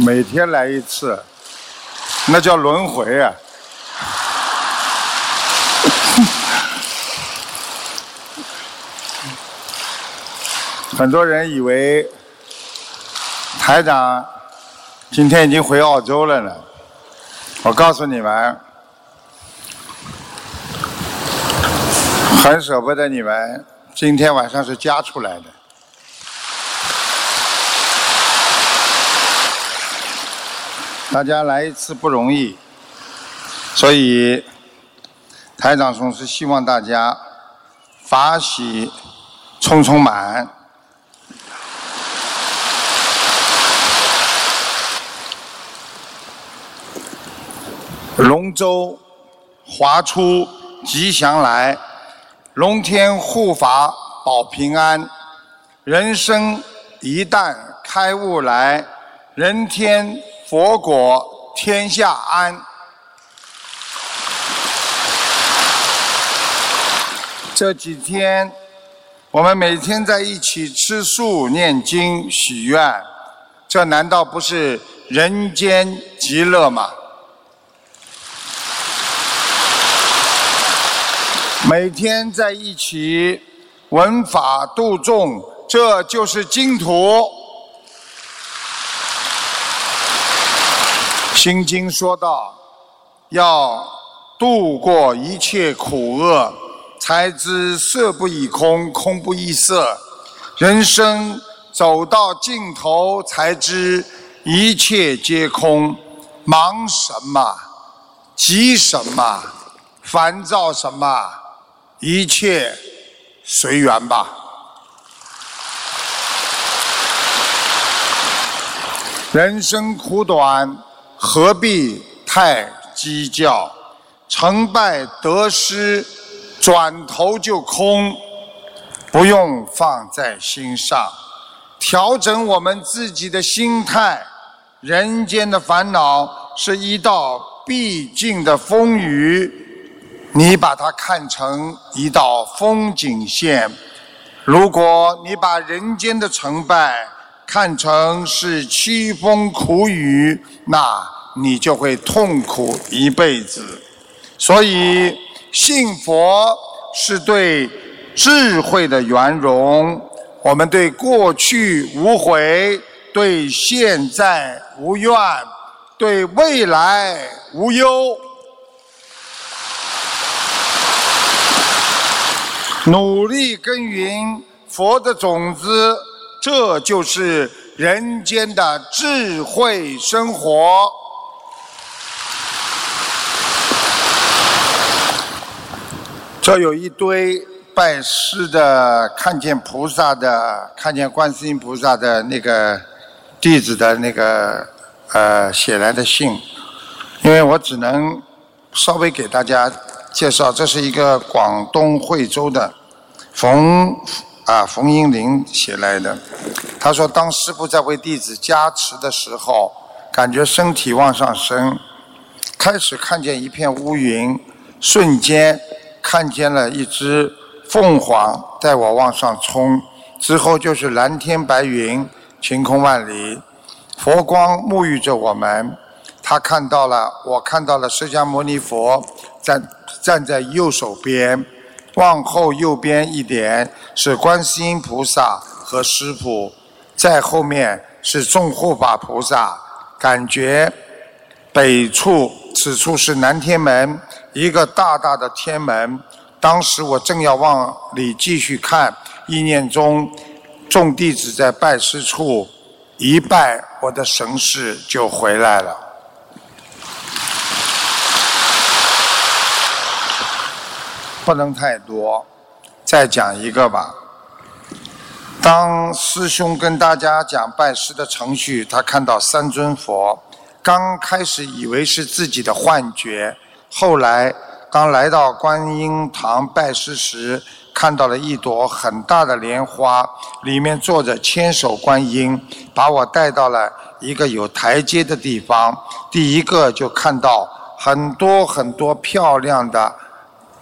每天来一次，那叫轮回啊！很多人以为台长今天已经回澳洲了呢。我告诉你们，很舍不得你们，今天晚上是加出来的。大家来一次不容易，所以台长总是希望大家法喜充充满。龙舟划出吉祥来，龙天护法保平安。人生一旦开悟来，人天。佛果天下安。这几天，我们每天在一起吃素、念经、许愿，这难道不是人间极乐吗？每天在一起闻法度众，这就是净土。心经说道：“要度过一切苦厄，才知色不异空，空不异色。人生走到尽头，才知一切皆空。忙什么？急什么？烦躁什么？一切随缘吧。人生苦短。”何必太计较？成败得失，转头就空，不用放在心上。调整我们自己的心态。人间的烦恼是一道必经的风雨，你把它看成一道风景线。如果你把人间的成败，看成是凄风苦雨，那你就会痛苦一辈子。所以信佛是对智慧的圆融。我们对过去无悔，对现在无怨，对未来无忧。努力耕耘佛的种子。这就是人间的智慧生活。这有一堆拜师的、看见菩萨的、看见观世音菩萨的那个弟子的那个呃写来的信，因为我只能稍微给大家介绍，这是一个广东惠州的冯。啊，冯英林写来的。他说，当师傅在为弟子加持的时候，感觉身体往上升，开始看见一片乌云，瞬间看见了一只凤凰带我往上冲，之后就是蓝天白云，晴空万里，佛光沐浴着我们。他看到了，我看到了释迦牟尼佛站站在右手边。往后右边一点是观世音菩萨和师傅，在后面是众护法菩萨。感觉北处此处是南天门，一个大大的天门。当时我正要往里继续看，意念中众弟子在拜师处一拜，我的神识就回来了。不能太多，再讲一个吧。当师兄跟大家讲拜师的程序，他看到三尊佛，刚开始以为是自己的幻觉，后来当来到观音堂拜师时，看到了一朵很大的莲花，里面坐着千手观音，把我带到了一个有台阶的地方。第一个就看到很多很多漂亮的。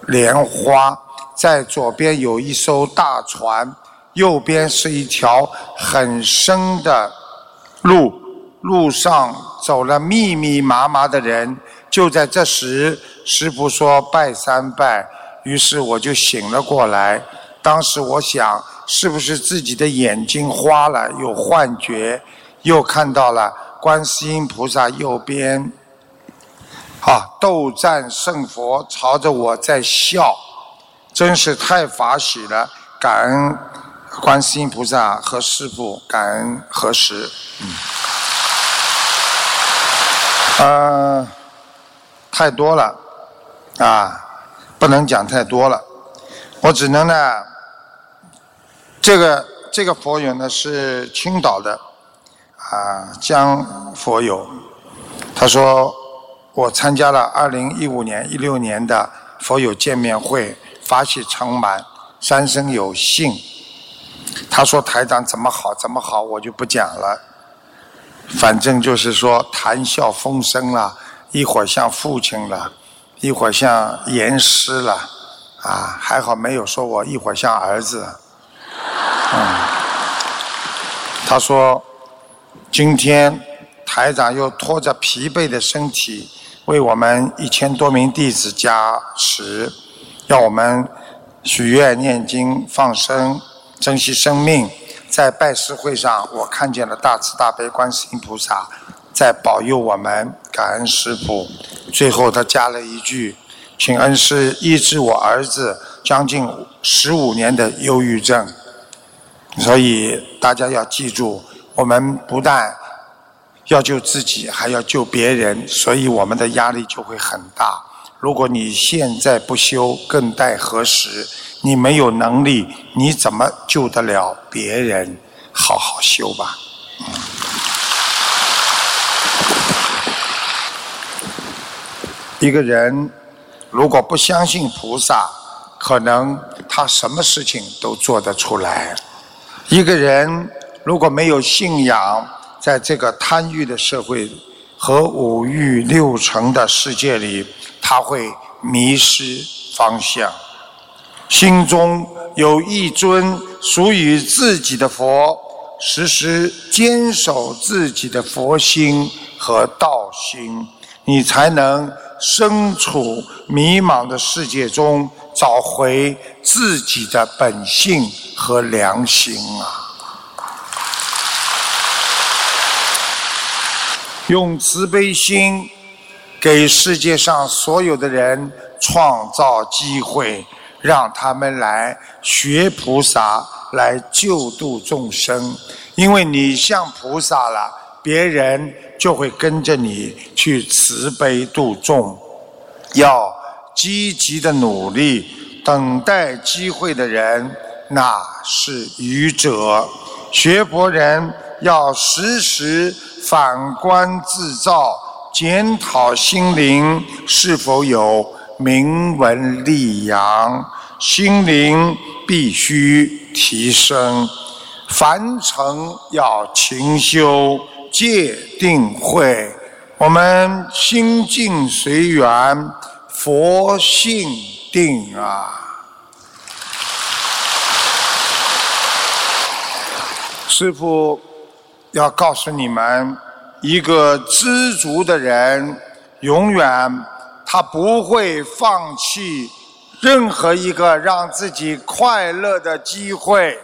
莲花在左边有一艘大船，右边是一条很深的路，路上走了密密麻麻的人。就在这时，师傅说拜三拜，于是我就醒了过来。当时我想，是不是自己的眼睛花了，有幻觉，又看到了观世音菩萨右边，啊，斗战胜佛朝着我在笑，真是太法喜了！感恩观世音菩萨和师傅，感恩何时？嗯，呃。太多了，啊，不能讲太多了，我只能呢，这个这个佛友呢是青岛的，啊江佛友，他说我参加了二零一五年、一六年的佛友见面会，法喜充满，三生有幸。他说台长怎么好怎么好，我就不讲了，反正就是说谈笑风生了。一会儿像父亲了，一会儿像严师了，啊，还好没有说我一会儿像儿子。嗯，他说，今天台长又拖着疲惫的身体为我们一千多名弟子加持，要我们许愿、念经、放生、珍惜生命。在拜师会上，我看见了大慈大悲观世音菩萨。在保佑我们，感恩师父。最后他加了一句：“请恩师医治我儿子将近十五年的忧郁症。”所以大家要记住，我们不但要救自己，还要救别人，所以我们的压力就会很大。如果你现在不修，更待何时？你没有能力，你怎么救得了别人？好好修吧。一个人如果不相信菩萨，可能他什么事情都做得出来。一个人如果没有信仰，在这个贪欲的社会和五欲六尘的世界里，他会迷失方向。心中有一尊属于自己的佛，时时坚守自己的佛心和道心，你才能。身处迷茫的世界中，找回自己的本性和良心啊！用慈悲心给世界上所有的人创造机会，让他们来学菩萨，来救度众生。因为你像菩萨了，别人。就会跟着你去慈悲度众，要积极的努力，等待机会的人那是愚者。学佛人要时时反观自照，检讨心灵是否有明文立扬，心灵必须提升，凡尘要勤修。戒定慧，我们心静随缘，佛性定啊！师父要告诉你们，一个知足的人，永远他不会放弃任何一个让自己快乐的机会。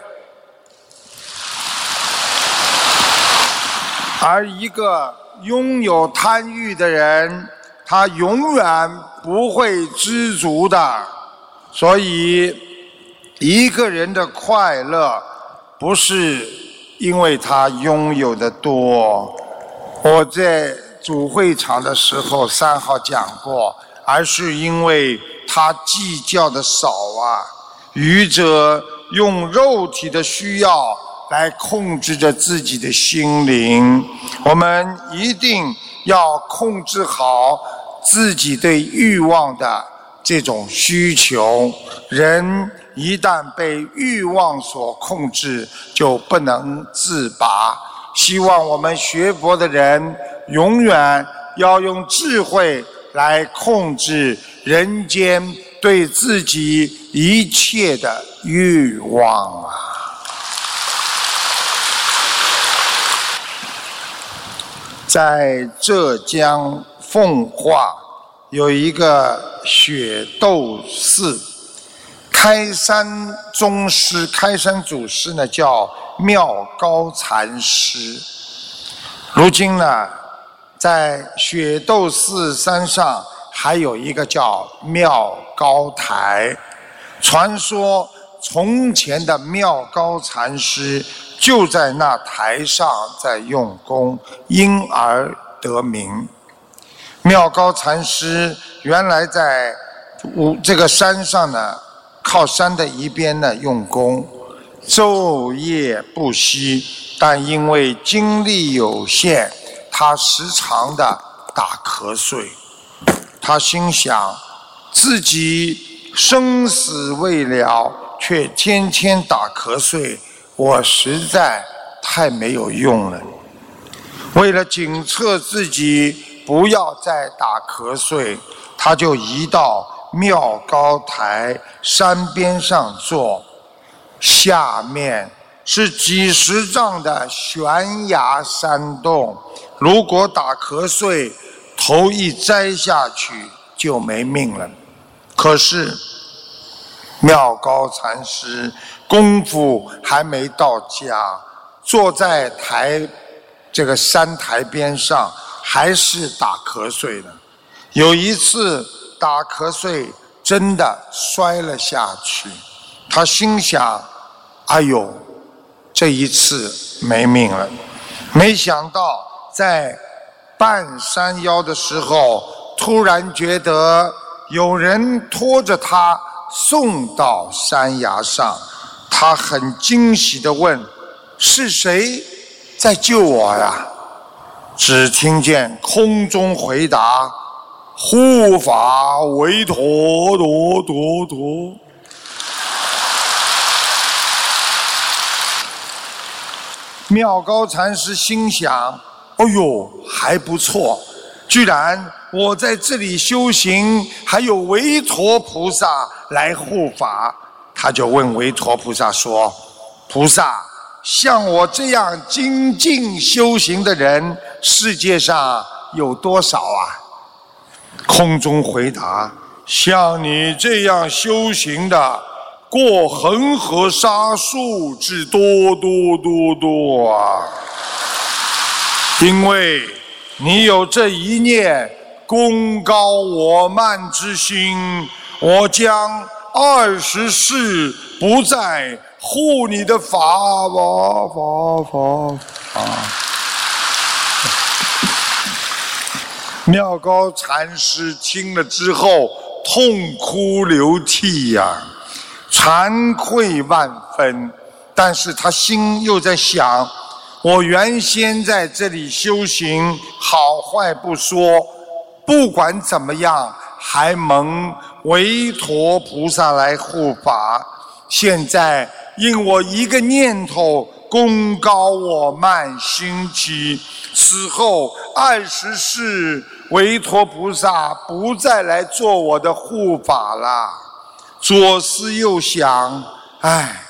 而一个拥有贪欲的人，他永远不会知足的。所以，一个人的快乐不是因为他拥有的多。我在主会场的时候三号讲过，而是因为他计较的少啊。愚者用肉体的需要。来控制着自己的心灵，我们一定要控制好自己对欲望的这种需求。人一旦被欲望所控制，就不能自拔。希望我们学佛的人永远要用智慧来控制人间对自己一切的欲望啊！在浙江奉化有一个雪窦寺，开山宗师、开山祖师呢叫妙高禅师。如今呢，在雪窦寺山上还有一个叫妙高台。传说从前的妙高禅师就在那台上在用功，因而得名。妙高禅师原来在五这个山上呢，靠山的一边呢用功，昼夜不息。但因为精力有限，他时常的打瞌睡。他心想，自己。生死未了，却天天打瞌睡，我实在太没有用了。为了警测自己不要再打瞌睡，他就移到庙高台山边上坐，下面是几十丈的悬崖山洞，如果打瞌睡，头一栽下去就没命了。可是，妙高禅师功夫还没到家，坐在台这个山台边上，还是打瞌睡了。有一次打瞌睡，真的摔了下去。他心想：“哎呦，这一次没命了。”没想到在半山腰的时候，突然觉得。有人拖着他送到山崖上，他很惊喜地问：“是谁在救我呀？”只听见空中回答：“护法韦陀陀陀陀。”妙高禅师心想：“哦呦，还不错，居然。”我在这里修行，还有韦陀菩萨来护法。他就问韦陀菩萨说：“菩萨，像我这样精进修行的人，世界上有多少啊？”空中回答：“像你这样修行的，过恒河沙数之多多多多啊！因为你有这一念。”功高我慢之心，我将二十世不再护你的法法法法啊！妙高禅师听了之后痛哭流涕呀，惭愧万分。但是他心又在想：我原先在这里修行，好坏不说。不管怎么样，还蒙韦陀菩萨来护法。现在因我一个念头，功高我慢心起，此后二十世韦陀菩萨不再来做我的护法了。左思右想，唉，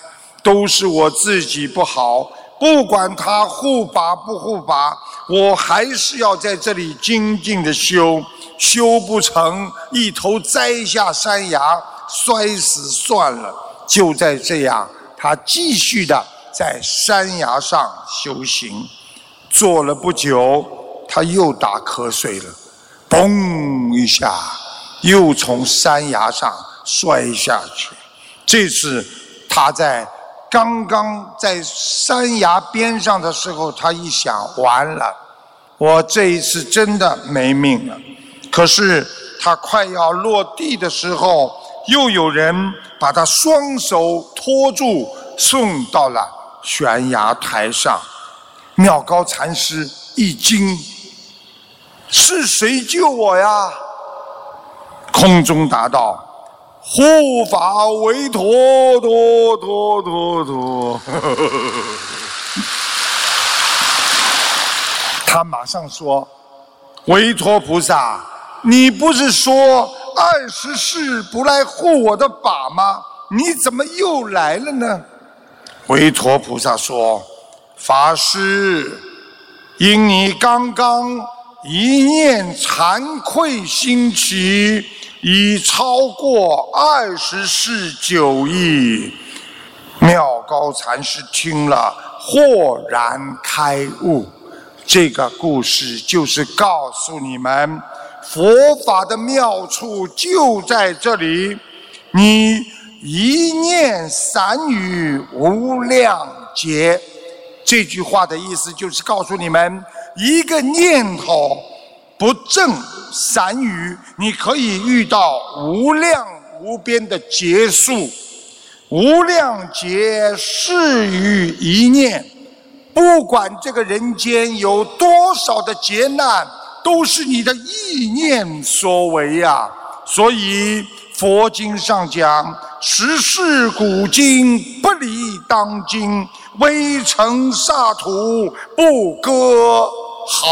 都是我自己不好。不管他护法不护法，我还是要在这里精进的修。修不成，一头栽下山崖，摔死算了。就在这样，他继续的在山崖上修行。坐了不久，他又打瞌睡了，嘣一下，又从山崖上摔下去。这次他在。刚刚在山崖边上的时候，他一想，完了，我这一次真的没命了。可是他快要落地的时候，又有人把他双手托住，送到了悬崖台上。妙高禅师一惊：“是谁救我呀？”空中答道。护法韦陀陀陀陀陀，他马上说：“韦陀菩萨，你不是说二十世不来护我的法吗？你怎么又来了呢？”韦陀菩萨说：“法师，因你刚刚一念惭愧心起，已超过二十世九亿。妙高禅师听了，豁然开悟。这个故事就是告诉你们，佛法的妙处就在这里。你一念散语无量劫，这句话的意思就是告诉你们，一个念头不正散语，你可以遇到无量无边的劫数。无量劫事于一念，不管这个人间有多少的劫难，都是你的意念所为呀。所以佛经上讲：“十世古今不离当今，微尘刹土不割毫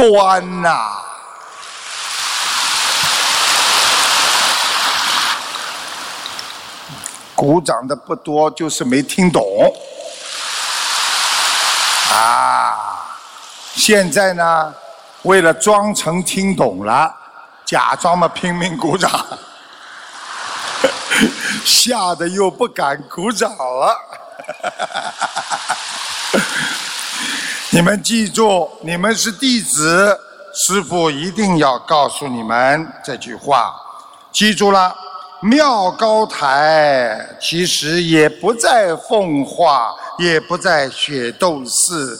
端呐。”鼓掌的不多，就是没听懂。啊，现在呢，为了装成听懂了，假装嘛拼命鼓掌，吓得又不敢鼓掌了。你们记住，你们是弟子，师父一定要告诉你们这句话，记住了。妙高台其实也不在奉化，也不在雪窦寺，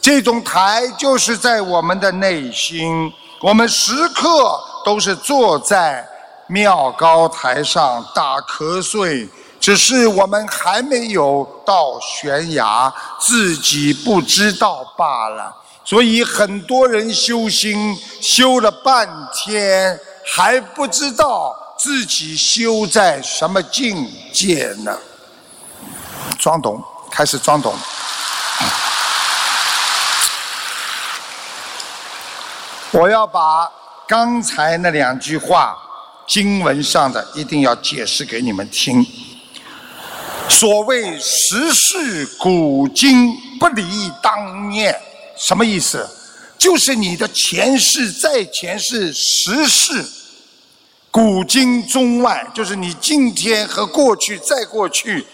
这种台就是在我们的内心。我们时刻都是坐在妙高台上打瞌睡，只是我们还没有到悬崖，自己不知道罢了。所以很多人修心修了半天，还不知道。自己修在什么境界呢？装懂，开始装懂。我要把刚才那两句话经文上的一定要解释给你们听。所谓时事古今不离当念，什么意思？就是你的前世在前世时事。古今中外，就是你今天和过去再过去，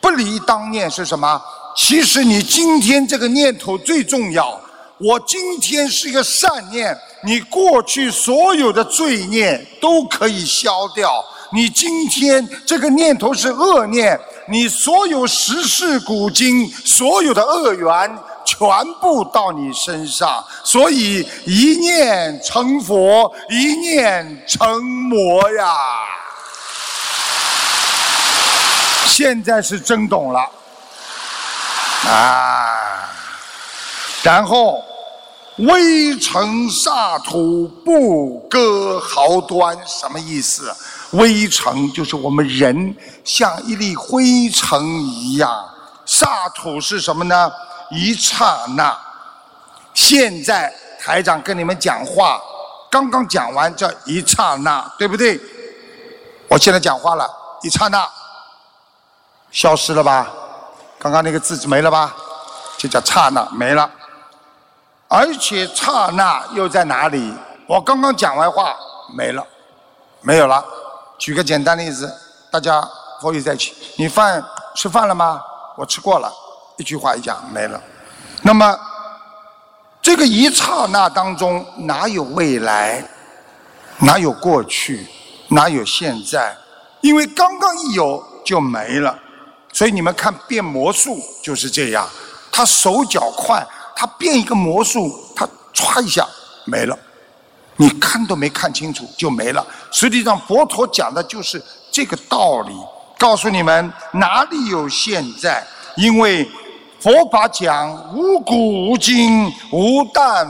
不离当念是什么？其实你今天这个念头最重要。我今天是一个善念，你过去所有的罪孽都可以消掉。你今天这个念头是恶念，你所有时事古今所有的恶缘。全部到你身上，所以一念成佛，一念成魔呀！现在是真懂了啊！然后微尘刹土不割毫端，什么意思？微尘就是我们人像一粒灰尘一样，刹土是什么呢？一刹那，现在台长跟你们讲话，刚刚讲完叫一刹那，对不对？我现在讲话了，一刹那，消失了吧？刚刚那个字没了吧？就叫刹那没了，而且刹那又在哪里？我刚刚讲完话没了，没有了。举个简单例子，大家佛语在一起，你饭吃饭了吗？我吃过了。一句话一讲没了，那么这个一刹那当中哪有未来，哪有过去，哪有现在？因为刚刚一有就没了，所以你们看变魔术就是这样，他手脚快，他变一个魔术，他歘一下没了，你看都没看清楚就没了。实际上佛陀讲的就是这个道理，告诉你们哪里有现在，因为。佛法讲无古无今无旦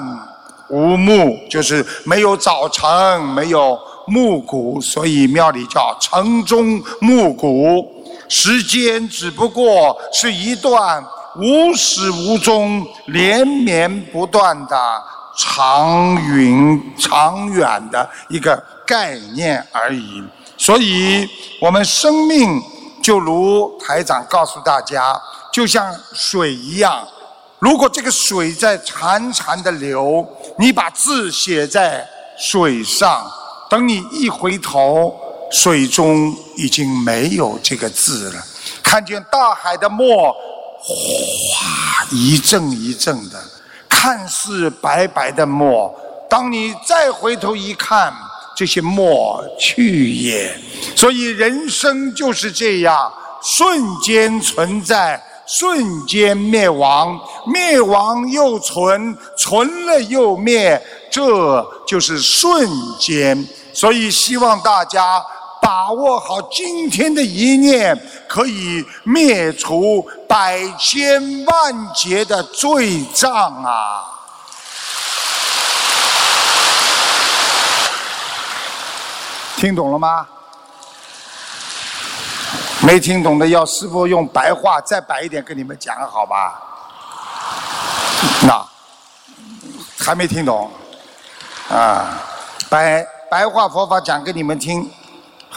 无暮，就是没有早晨，没有暮鼓，所以庙里叫晨钟暮鼓。时间只不过是一段无始无终、连绵不断的长云长远的一个概念而已。所以，我们生命就如台长告诉大家。就像水一样，如果这个水在潺潺的流，你把字写在水上，等你一回头，水中已经没有这个字了。看见大海的墨，哗一阵一阵的，看似白白的墨，当你再回头一看，这些墨去也。所以人生就是这样，瞬间存在。瞬间灭亡，灭亡又存，存了又灭，这就是瞬间。所以希望大家把握好今天的一念，可以灭除百千万劫的罪障啊！听懂了吗？没听懂的，要师傅用白话再白一点跟你们讲，好吧？那还没听懂啊？白白话佛法讲给你们听，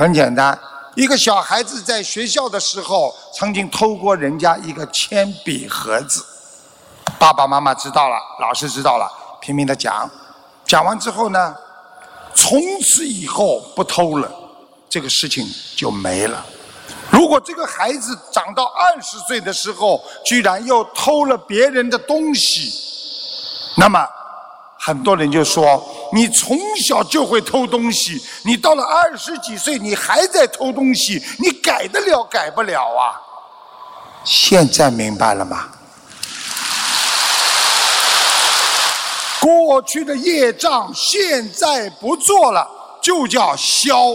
很简单。一个小孩子在学校的时候，曾经偷过人家一个铅笔盒子，爸爸妈妈知道了，老师知道了，拼命的讲。讲完之后呢，从此以后不偷了，这个事情就没了。如果这个孩子长到二十岁的时候，居然又偷了别人的东西，那么很多人就说：你从小就会偷东西，你到了二十几岁，你还在偷东西，你改得了改不了啊？现在明白了吗？过去的业障现在不做了，就叫消。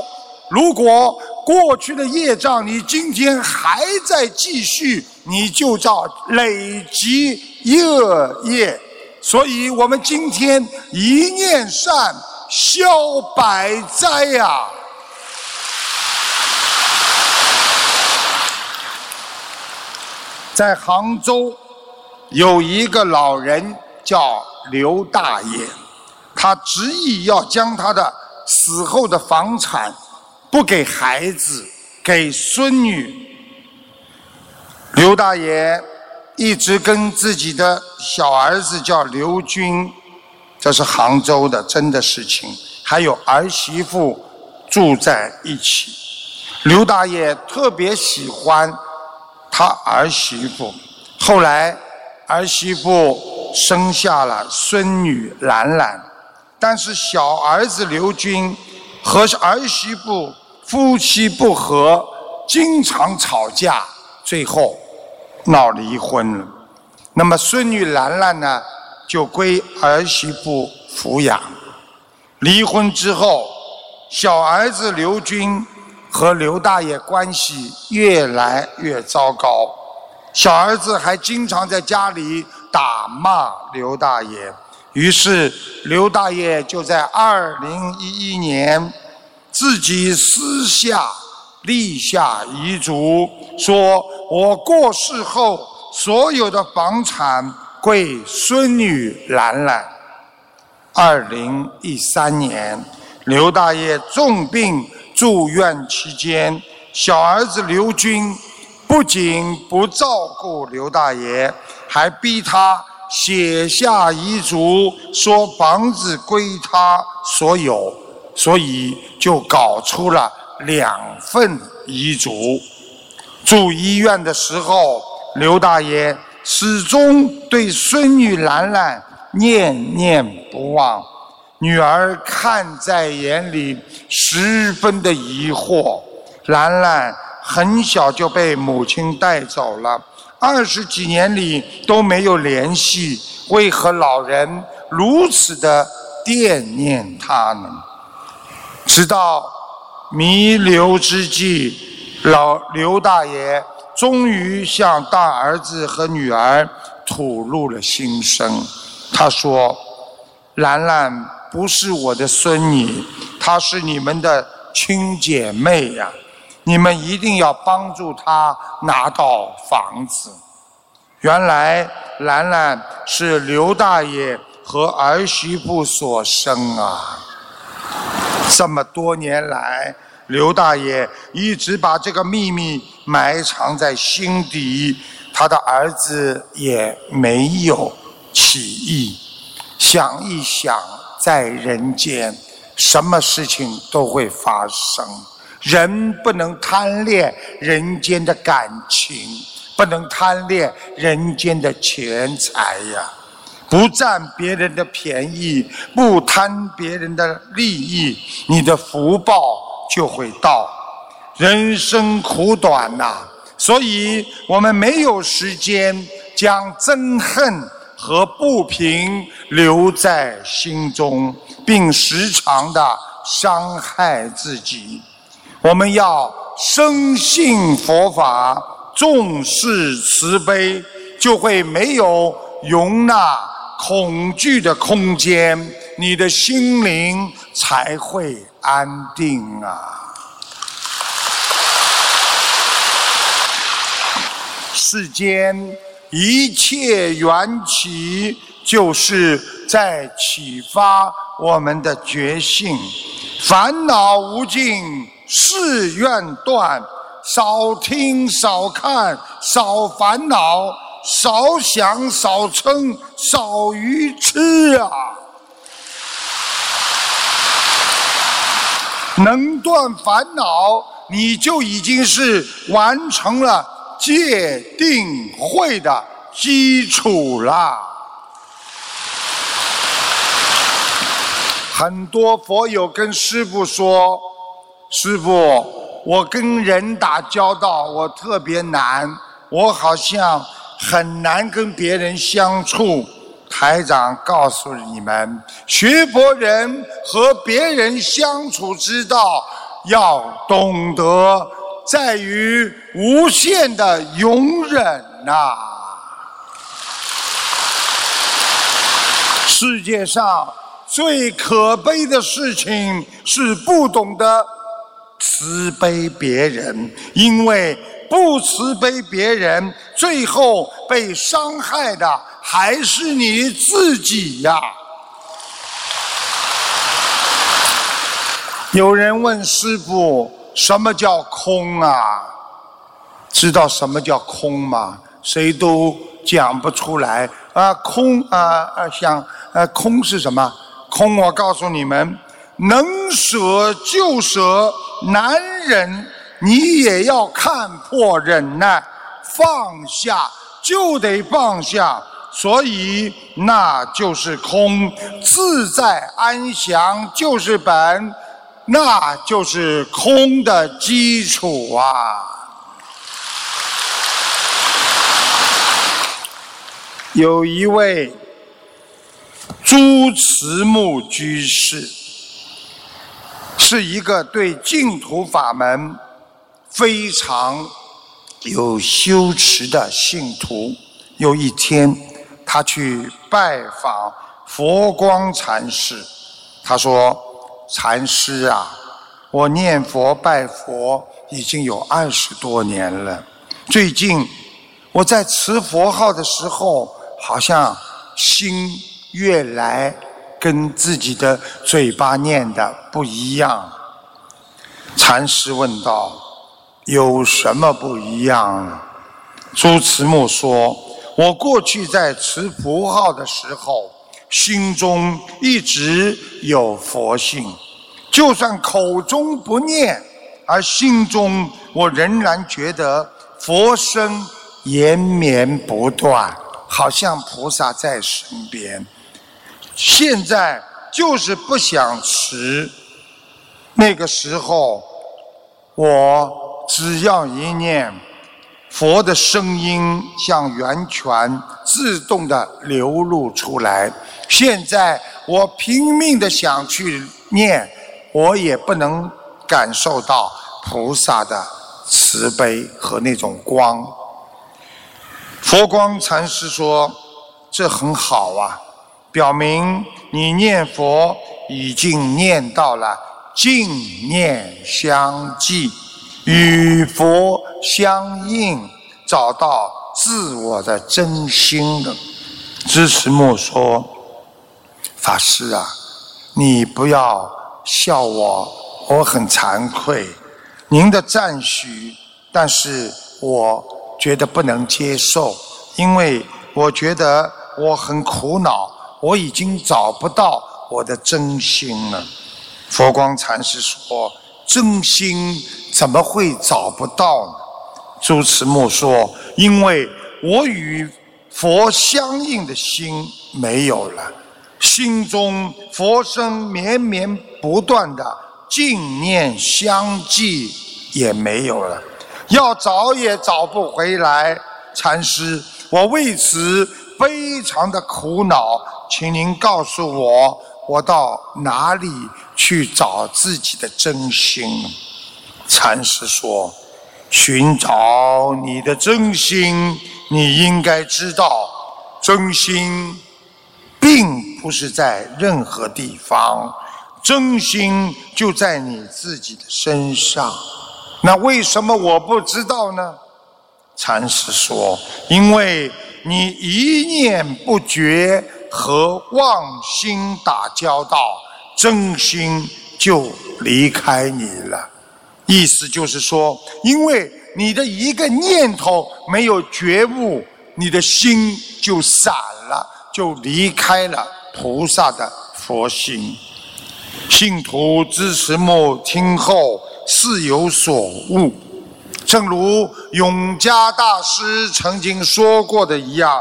如果过去的业障，你今天还在继续，你就叫累积恶业。所以我们今天一念善，消百灾呀。在杭州有一个老人叫刘大爷，他执意要将他的死后的房产。不给孩子，给孙女。刘大爷一直跟自己的小儿子叫刘军，这是杭州的真的事情。还有儿媳妇住在一起。刘大爷特别喜欢他儿媳妇，后来儿媳妇生下了孙女兰兰，但是小儿子刘军和儿媳妇。夫妻不和，经常吵架，最后闹离婚了。那么孙女兰兰呢，就归儿媳妇抚养。离婚之后，小儿子刘军和刘大爷关系越来越糟糕。小儿子还经常在家里打骂刘大爷。于是刘大爷就在二零一一年。自己私下立下遗嘱，说我过世后所有的房产归孙女兰兰。二零一三年，刘大爷重病住院期间，小儿子刘军不仅不照顾刘大爷，还逼他写下遗嘱，说房子归他所有。所以就搞出了两份遗嘱。住医院的时候，刘大爷始终对孙女兰兰念念不忘，女儿看在眼里，十分的疑惑。兰兰很小就被母亲带走了，二十几年里都没有联系，为何老人如此的惦念她呢？直到弥留之际，老刘大爷终于向大儿子和女儿吐露了心声。他说：“兰兰不是我的孙女，她是你们的亲姐妹呀！你们一定要帮助她拿到房子。”原来兰兰是刘大爷和儿媳妇所生啊。这么多年来，刘大爷一直把这个秘密埋藏在心底。他的儿子也没有起意。想一想，在人间，什么事情都会发生。人不能贪恋人间的感情，不能贪恋人间的钱财呀！不占别人的便宜，不贪别人的利益，你的福报就会到。人生苦短呐，所以我们没有时间将憎恨和不平留在心中，并时常的伤害自己。我们要深信佛法，重视慈悲，就会没有容纳恐惧的空间，你的心灵才会安定啊！世间一切缘起，就是在启发我们的觉性，烦恼无尽。誓愿断，少听少看少烦恼，少想少嗔少愚痴啊！能断烦恼，你就已经是完成了戒定慧的基础啦。很多佛友跟师父说。师傅，我跟人打交道，我特别难，我好像很难跟别人相处。台长告诉你们，学佛人和别人相处之道，要懂得在于无限的容忍呐。世界上最可悲的事情是不懂得。慈悲别人，因为不慈悲别人，最后被伤害的还是你自己呀。有人问师傅：“什么叫空啊？”知道什么叫空吗？谁都讲不出来啊！空啊啊！想啊，空是什么？空，我告诉你们。能舍就舍，男人你也要看破忍耐，放下就得放下，所以那就是空，自在安详就是本，那就是空的基础啊。有一位朱慈木居士。是一个对净土法门非常有修持的信徒。有一天，他去拜访佛光禅师，他说：“禅师啊，我念佛拜佛已经有二十多年了。最近我在持佛号的时候，好像心越来……”跟自己的嘴巴念的不一样。禅师问道：“有什么不一样？”朱慈木说：“我过去在持佛号的时候，心中一直有佛性，就算口中不念，而心中我仍然觉得佛声延绵不断，好像菩萨在身边。”现在就是不想吃。那个时候，我只要一念佛的声音，像源泉自动的流露出来。现在我拼命的想去念，我也不能感受到菩萨的慈悲和那种光。佛光禅师说：“这很好啊。”表明你念佛已经念到了净念相继，与佛相应，找到自我的真心的。支持木说：“法师啊，你不要笑我，我很惭愧。您的赞许，但是我觉得不能接受，因为我觉得我很苦恼，我已经找不到我的真心了。佛光禅师说：“真心怎么会找不到呢？”朱慈木说：“因为我与佛相应的心没有了，心中佛声绵绵不断的净念相继也没有了，要找也找不回来。禅师，我为此非常的苦恼，请您告诉我，我到哪里？”去找自己的真心。禅师说：“寻找你的真心，你应该知道，真心并不是在任何地方，真心就在你自己的身上。那为什么我不知道呢？”禅师说：“因为你一念不绝和妄心打交道。”真心就离开你了，意思就是说，因为你的一个念头没有觉悟，你的心就散了，就离开了菩萨的佛心。信徒支持木听后似有所悟，正如永嘉大师曾经说过的一样：“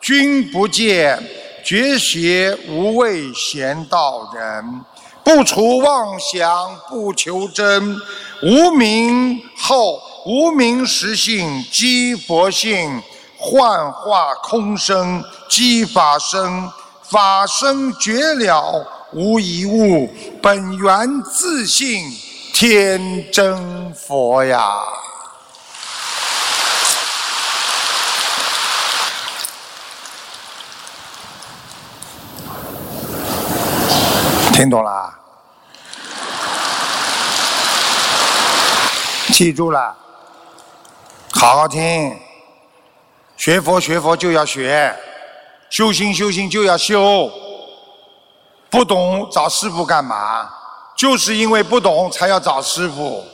君不见。”绝学无畏贤道人，不除妄想不求真，无名后无名实性即佛性，幻化空生即法生，法生绝了无一物，本源自性天真佛呀。听懂了？记住了，好好听。学佛学佛就要学，修心修心就要修。不懂找师傅干嘛？就是因为不懂才要找师傅。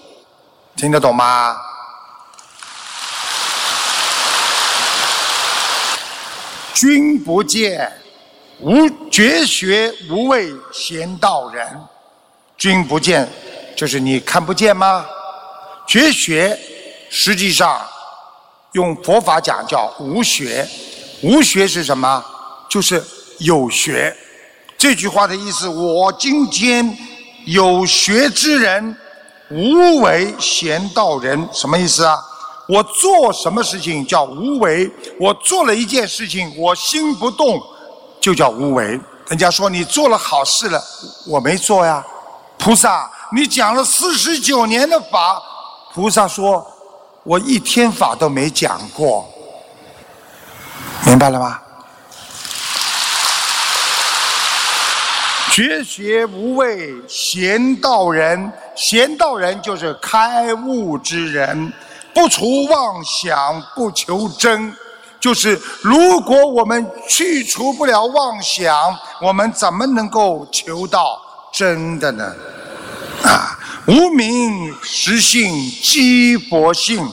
听得懂吗？君不见。无绝学无畏贤道人，君不见，就是你看不见吗？绝学实际上用佛法讲叫无学，无学是什么？就是有学。这句话的意思，我今天有学之人，无为贤道人，什么意思啊？我做什么事情叫无为？我做了一件事情，我心不动。就叫无为。人家说你做了好事了，我没做呀。菩萨，你讲了四十九年的法，菩萨说，我一天法都没讲过。明白了吗？绝学无畏贤道人，贤道人就是开悟之人，不除妄想，不求真。就是如果我们去除不了妄想，我们怎么能够求到真的呢？啊，无名实性即佛性，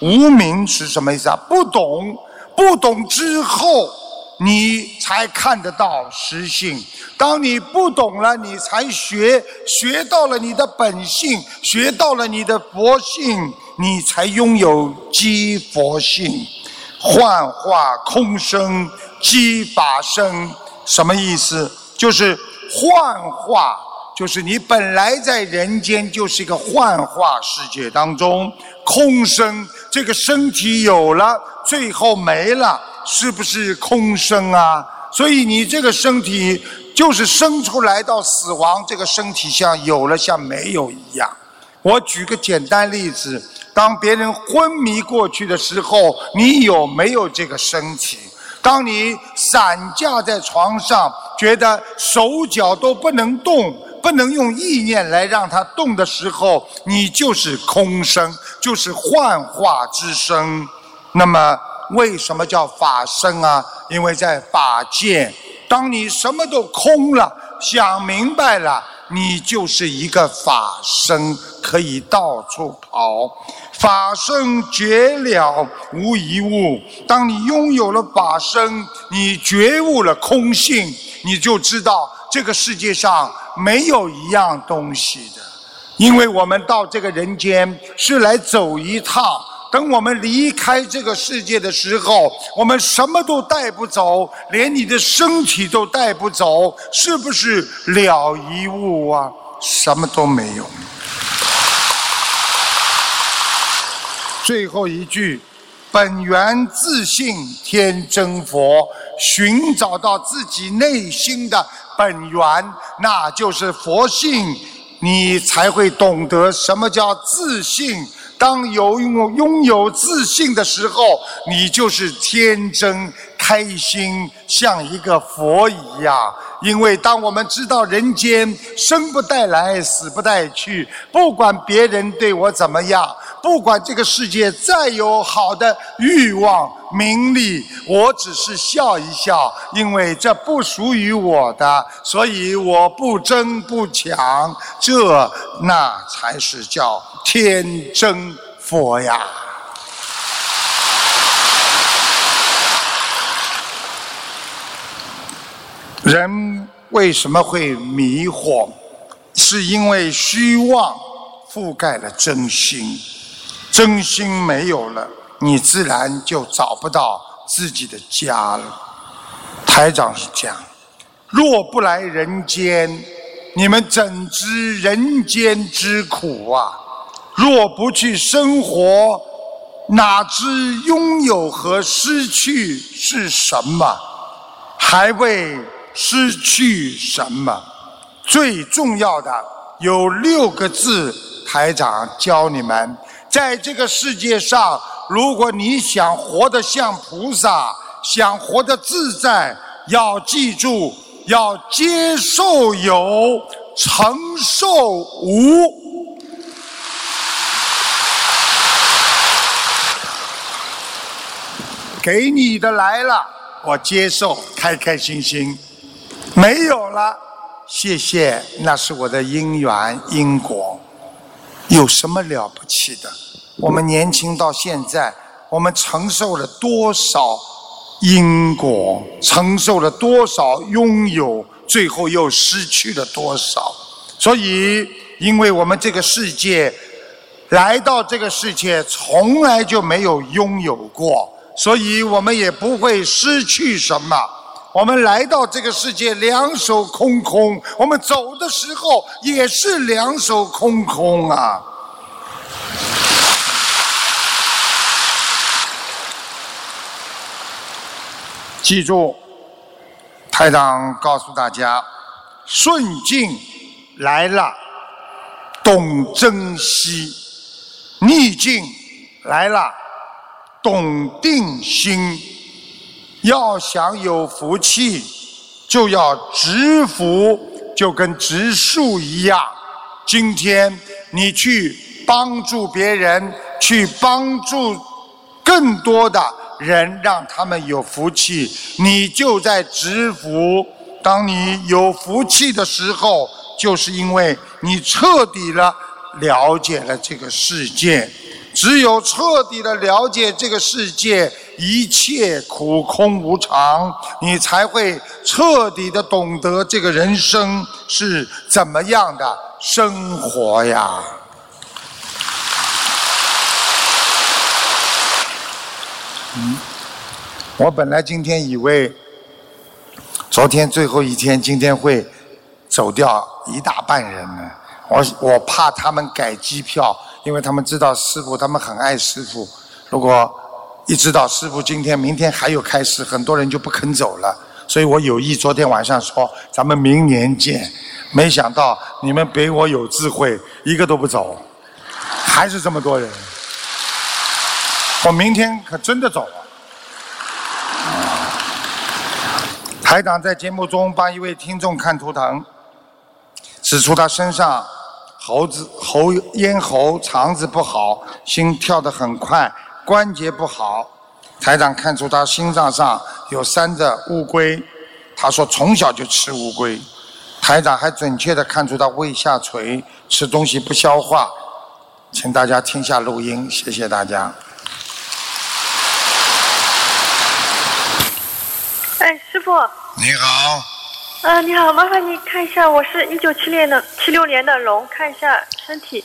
无名是什么意思啊？不懂，不懂之后，你才看得到实性。当你不懂了，你才学，学到了你的本性，学到了你的佛性，你才拥有即佛性。幻化空生即法生，什么意思？就是幻化，就是你本来在人间就是一个幻化世界当中，空生这个身体有了，最后没了，是不是空生啊？所以你这个身体就是生出来到死亡，这个身体像有了像没有一样。我举个简单例子。当别人昏迷过去的时候，你有没有这个身体？当你散架在床上，觉得手脚都不能动，不能用意念来让它动的时候，你就是空身，就是幻化之身。那么，为什么叫法身啊？因为在法界，当你什么都空了，想明白了。你就是一个法身，可以到处跑。法身绝了无一物。当你拥有了法身，你觉悟了空性，你就知道这个世界上没有一样东西的。因为我们到这个人间是来走一趟。等我们离开这个世界的时候，我们什么都带不走，连你的身体都带不走，是不是了一物啊？什么都没有。最后一句，本源自信天真佛，寻找到自己内心的本源，那就是佛性，你才会懂得什么叫自信。当有拥拥有自信的时候，你就是天真开心，像一个佛一样。因为当我们知道人间生不带来，死不带去，不管别人对我怎么样，不管这个世界再有好的欲望、名利，我只是笑一笑，因为这不属于我的，所以我不争不抢，这那才是叫。天真佛呀，人为什么会迷惑？是因为虚妄覆盖了真心，真心没有了，你自然就找不到自己的家了。台长是这样：若不来人间，你们怎知人间之苦啊？若不去生活，哪知拥有和失去是什么？还未失去什么？最重要的有六个字，台长教你们：在这个世界上，如果你想活得像菩萨，想活得自在，要记住，要接受有，承受无。给你的来了，我接受，开开心心；没有了，谢谢，那是我的因缘因果，有什么了不起的？我们年轻到现在，我们承受了多少因果，承受了多少拥有，最后又失去了多少？所以，因为我们这个世界来到这个世界，从来就没有拥有过。所以我们也不会失去什么。我们来到这个世界两手空空，我们走的时候也是两手空空啊。记住，台长告诉大家：顺境来了，懂珍惜；逆境来了。懂定心，要想有福气，就要植福，就跟植树一样。今天你去帮助别人，去帮助更多的人，让他们有福气，你就在植福。当你有福气的时候，就是因为你彻底了了解了这个世界。只有彻底的了解这个世界一切苦空无常，你才会彻底的懂得这个人生是怎么样的生活呀。嗯，我本来今天以为，昨天最后一天，今天会走掉一大半人呢。我我怕他们改机票。因为他们知道师傅，他们很爱师傅。如果一知道师傅今天、明天还有开始，很多人就不肯走了。所以我有意昨天晚上说，咱们明年见。没想到你们比我有智慧，一个都不走，还是这么多人。我明天可真的走了。台长在节目中帮一位听众看图腾，指出他身上。喉子、喉咽喉、肠子不好，心跳得很快，关节不好。台长看出他心脏上有三只乌龟，他说从小就吃乌龟，台长还准确的看出他胃下垂，吃东西不消化，请大家听下录音，谢谢大家。哎，师傅。你好。啊，你好，麻烦你看一下，我是一九七年的七六年的龙，看一下身体。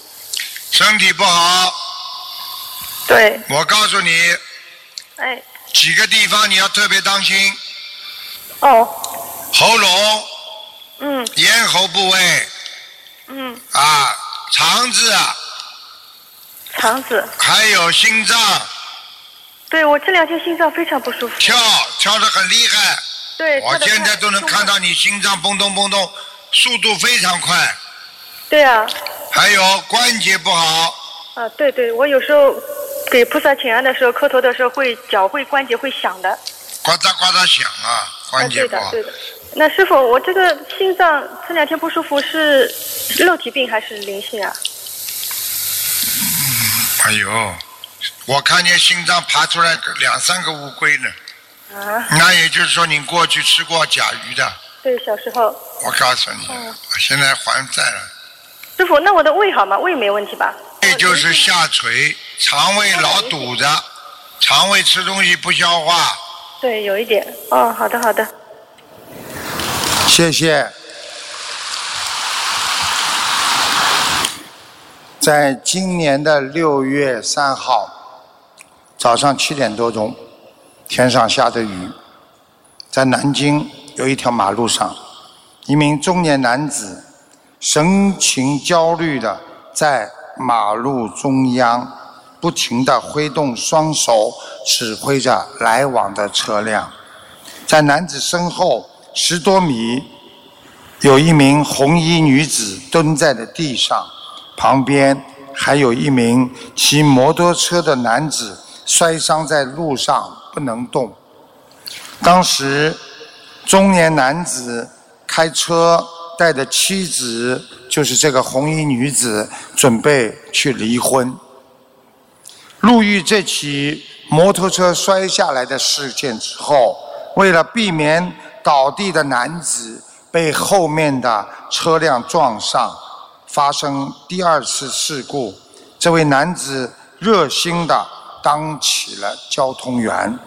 身体不好。对。我告诉你。哎。几个地方你要特别当心。哦。喉咙。嗯。咽喉部位。嗯。啊，肠子。肠子。还有心脏。对，我这两天心脏非常不舒服。跳，跳得很厉害。对。我现在都能看到你心脏蹦咚蹦咚，速度非常快。对啊。还有关节不好。啊，对对，我有时候给菩萨请安的时候，磕头的时候会脚会关节会响的。呱嗒呱嗒响啊，关节不好。对的对的。那师傅，我这个心脏这两天不舒服是肉体病还是灵性啊？哎呦，我看见心脏爬出来两三个乌龟呢。啊。那也就是说，你过去吃过甲鱼的。对，小时候。我告诉你，我现在还债了。师傅，那我的胃好吗？胃没问题吧？胃就是下垂，肠胃老堵着，肠胃吃东西不消化。对，有一点。哦，好的，好的。谢谢。在今年的六月三号早上七点多钟，天上下着雨，在南京有一条马路上，一名中年男子神情焦虑的在马路中央不停的挥动双手，指挥着来往的车辆。在男子身后十多米，有一名红衣女子蹲在了地上。旁边还有一名骑摩托车的男子摔伤在路上不能动。当时，中年男子开车带着妻子，就是这个红衣女子，准备去离婚。路遇这起摩托车摔下来的事件之后，为了避免倒地的男子被后面的车辆撞上。发生第二次事故，这位男子热心的当起了交通员。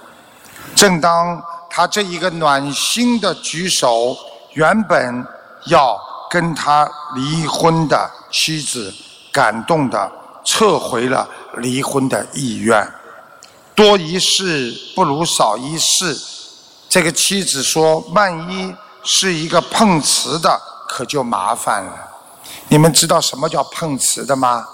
正当他这一个暖心的举手，原本要跟他离婚的妻子感动的撤回了离婚的意愿。多一事不如少一事，这个妻子说：“万一是一个碰瓷的，可就麻烦了。”你们知道什么叫碰瓷的吗？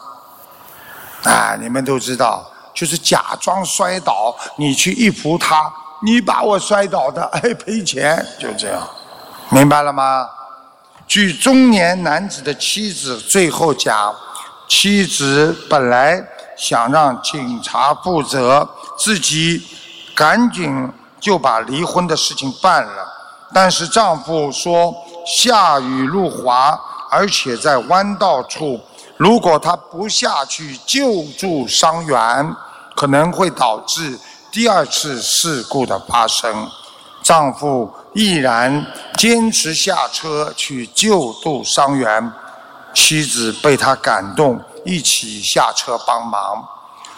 啊，你们都知道，就是假装摔倒，你去一扶他，你把我摔倒的，哎，赔钱，就这样，明白了吗？据中年男子的妻子最后讲，妻子本来想让警察负责，自己赶紧就把离婚的事情办了，但是丈夫说下雨路滑。而且在弯道处，如果他不下去救助伤员，可能会导致第二次事故的发生。丈夫毅然坚持下车去救助伤员，妻子被他感动，一起下车帮忙。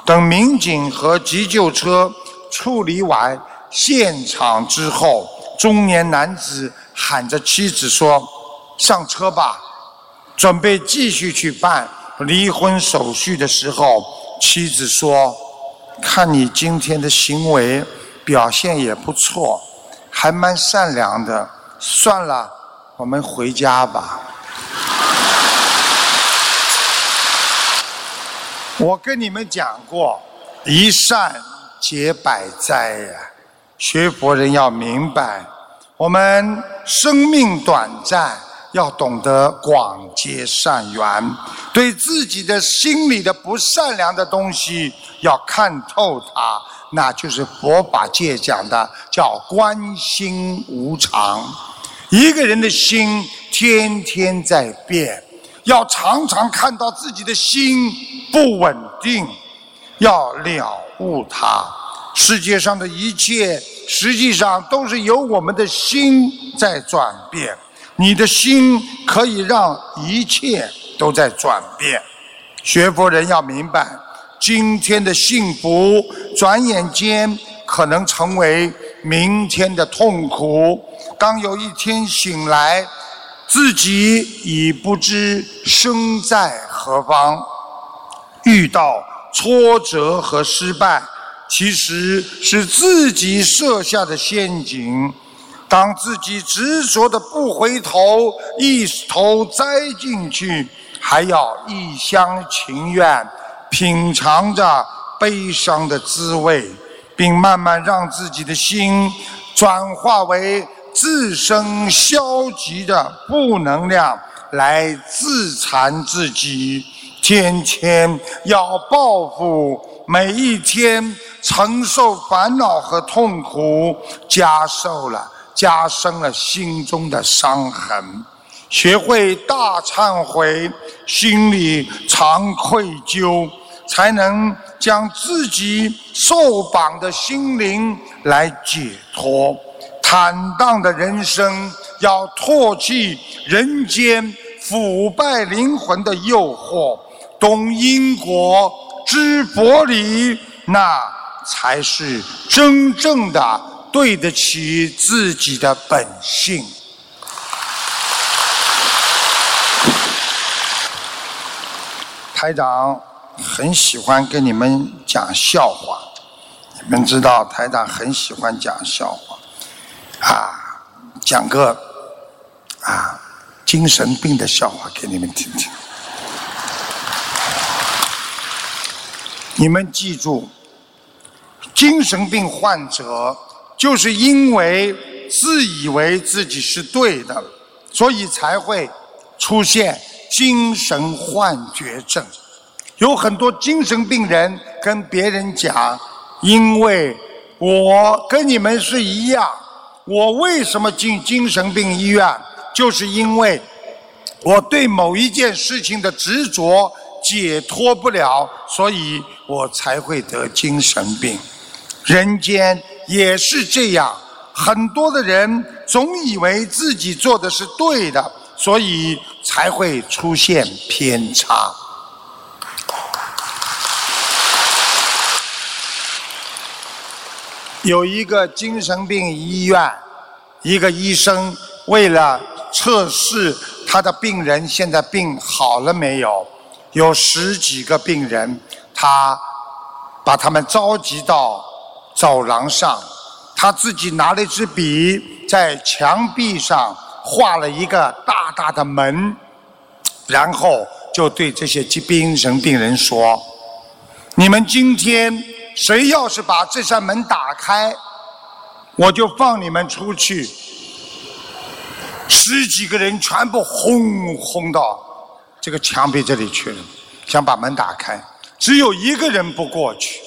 等民警和急救车处理完现场之后，中年男子喊着妻子说：“上车吧。”准备继续去办离婚手续的时候，妻子说：“看你今天的行为表现也不错，还蛮善良的。算了，我们回家吧。”我跟你们讲过，一善解百灾呀。学佛人要明白，我们生命短暂。要懂得广结善缘，对自己的心里的不善良的东西要看透它，那就是佛法界讲的叫观心无常。一个人的心天天在变，要常常看到自己的心不稳定，要了悟它。世界上的一切实际上都是由我们的心在转变。你的心可以让一切都在转变。学佛人要明白，今天的幸福，转眼间可能成为明天的痛苦。当有一天醒来，自己已不知身在何方，遇到挫折和失败，其实是自己设下的陷阱。当自己执着的不回头，一头栽进去，还要一厢情愿品尝着悲伤的滋味，并慢慢让自己的心转化为。自身消极的负能量来自残自己，天天要报复，每一天承受烦恼和痛苦，加受了加深了心中的伤痕。学会大忏悔，心里常愧疚，才能将自己受绑的心灵来解脱。坦荡的人生，要唾弃人间腐败灵魂的诱惑，懂因果，知佛理，那才是真正的对得起自己的本性。台长很喜欢跟你们讲笑话，你们知道台长很喜欢讲笑话。啊，讲个啊精神病的笑话给你们听听。你们记住，精神病患者就是因为自以为自己是对的，所以才会出现精神幻觉症。有很多精神病人跟别人讲：“因为我跟你们是一样。”我为什么进精神病医院？就是因为我对某一件事情的执着解脱不了，所以我才会得精神病。人间也是这样，很多的人总以为自己做的是对的，所以才会出现偏差。有一个精神病医院，一个医生为了测试他的病人现在病好了没有，有十几个病人，他把他们召集到走廊上，他自己拿了一支笔，在墙壁上画了一个大大的门，然后就对这些疾病神病人说：“你们今天。”谁要是把这扇门打开，我就放你们出去。十几个人全部轰轰到这个墙壁这里去了，想把门打开，只有一个人不过去。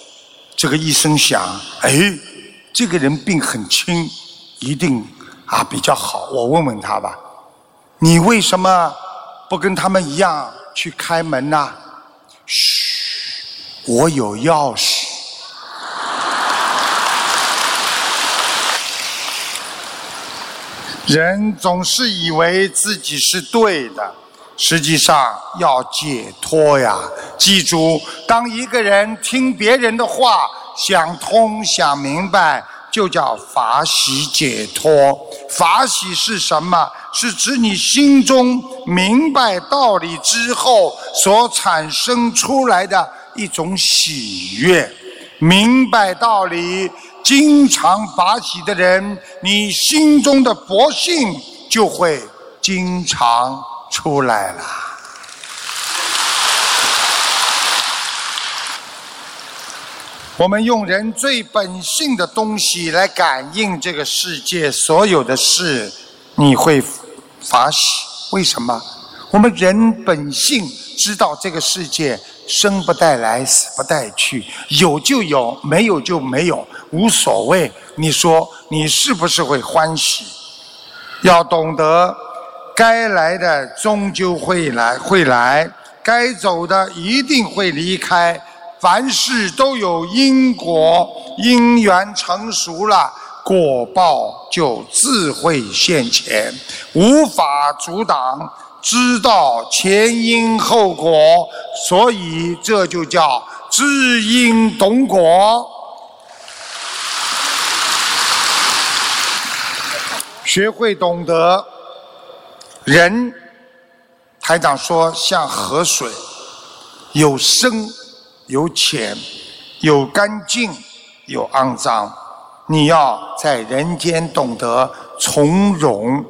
这个医生想：哎，这个人病很轻，一定啊比较好。我问问他吧，你为什么不跟他们一样去开门呢？嘘，我有钥匙。人总是以为自己是对的，实际上要解脱呀！记住，当一个人听别人的话，想通、想明白，就叫法喜解脱。法喜是什么？是指你心中明白道理之后所产生出来的一种喜悦。明白道理。经常法喜的人，你心中的佛性就会经常出来了。我们用人最本性的东西来感应这个世界所有的事，你会发喜。为什么？我们人本性知道这个世界。生不带来，死不带去，有就有，没有就没有，无所谓。你说你是不是会欢喜？要懂得，该来的终究会来，会来；该走的一定会离开。凡事都有因果，因缘成熟了，果报就自会现前，无法阻挡，知道前因后果，所以这就叫知因懂果。学会懂得，人，台长说像河水，有深有浅，有干净有肮脏。你要在人间懂得从容，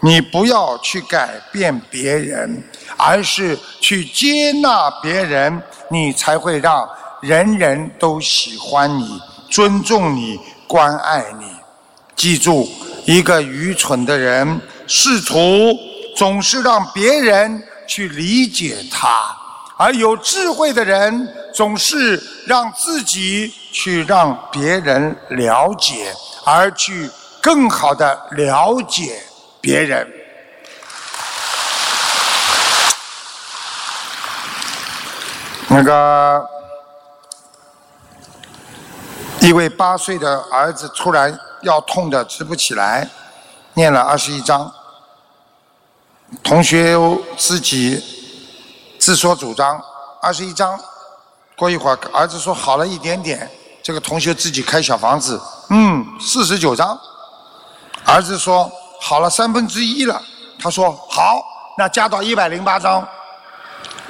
你不要去改变别人，而是去接纳别人，你才会让人人都喜欢你、尊重你、关爱你。记住。一个愚蠢的人，试图总是让别人去理解他；而有智慧的人，总是让自己去让别人了解，而去更好的了解别人。那个一位八岁的儿子突然。腰痛的直不起来，念了二十一章，同学自己自说主张，二十一章，过一会儿儿子说好了一点点，这个同学自己开小房子，嗯，四十九张，儿子说好了三分之一了，他说好，那加到一百零八张，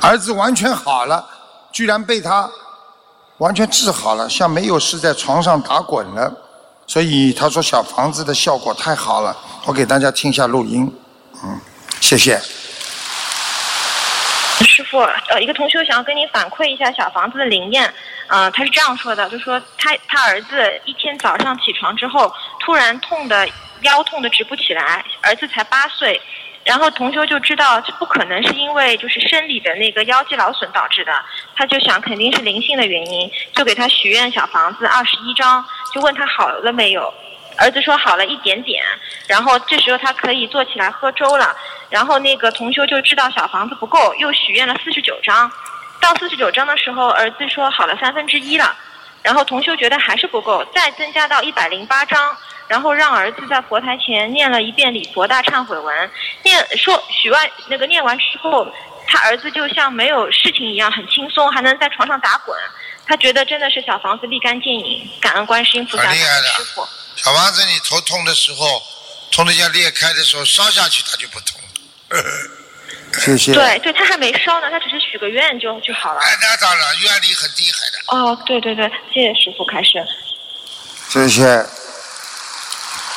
儿子完全好了，居然被他完全治好了，像没有事在床上打滚了。所以他说小房子的效果太好了，我给大家听一下录音，嗯，谢谢。师傅，呃，一个同学想要跟你反馈一下小房子的灵验，嗯，他是这样说的，就说他他儿子一天早上起床之后，突然痛的腰痛的直不起来，儿子才八岁。然后同修就知道这不可能是因为就是生理的那个腰肌劳损导致的，他就想肯定是灵性的原因，就给他许愿小房子二十一张，就问他好了没有，儿子说好了一点点，然后这时候他可以坐起来喝粥了，然后那个同修就知道小房子不够，又许愿了四十九张，到四十九张的时候，儿子说好了三分之一了，然后同修觉得还是不够，再增加到一百零八张。然后让儿子在佛台前念了一遍礼佛大忏悔文，念说许完那个念完之后，他儿子就像没有事情一样很轻松，还能在床上打滚。他觉得真的是小房子立竿见影，感恩观世音菩萨，师傅。小房子，你头痛的时候，痛的像裂开的时候，烧下去它就不痛。谢谢。对对，他还没烧呢，他只是许个愿就就好了。哎，那当然，愿力很厉害的。哦，对对对，谢谢师傅开始。谢谢。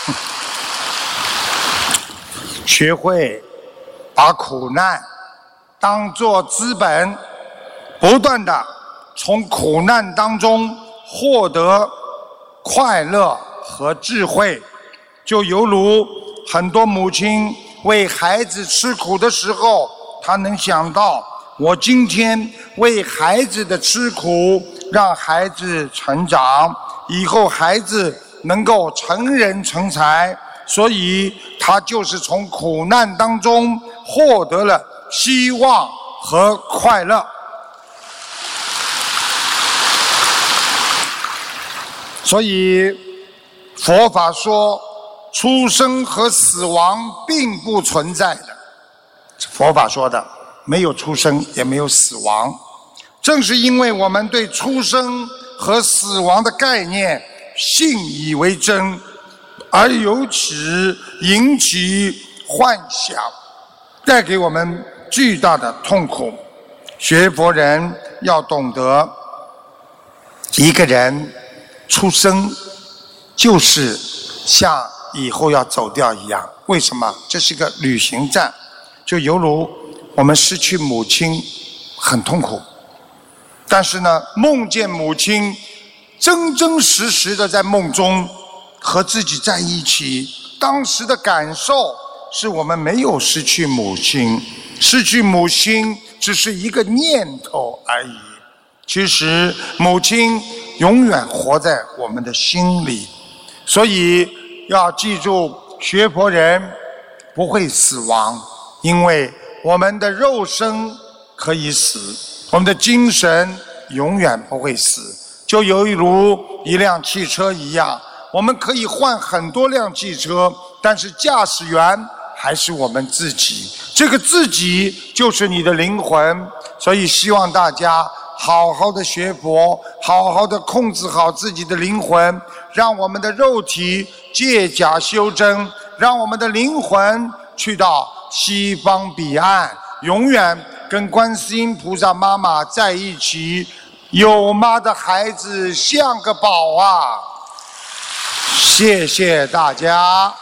学会把苦难当做资本，不断的从苦难当中获得快乐和智慧，就犹如很多母亲为孩子吃苦的时候，她能想到我今天为孩子的吃苦，让孩子成长，以后孩子能够成人成才。所以，他就是从苦难当中获得了希望和快乐。所以，佛法说，出生和死亡并不存在的。佛法说的，没有出生，也没有死亡。正是因为我们对出生和死亡的概念信以为真。而由此引起幻想，带给我们巨大的痛苦。学佛人要懂得，一个人出生就是像以后要走掉一样。为什么？这是一个旅行站，就犹如我们失去母亲，很痛苦。但是呢，梦见母亲，真真实实的在梦中。和自己在一起，当时的感受是我们没有失去母亲，失去母亲只是一个念头而已。其实母亲永远活在我们的心里，所以要记住，学佛人不会死亡，因为我们的肉身可以死，我们的精神永远不会死，就犹如一辆汽车一样。我们可以换很多辆汽车，但是驾驶员还是我们自己。这个自己就是你的灵魂，所以希望大家好好的学佛，好好的控制好自己的灵魂，让我们的肉体借假修真，让我们的灵魂去到西方彼岸，永远跟观世音菩萨妈妈在一起。有妈的孩子像个宝啊！谢谢大家。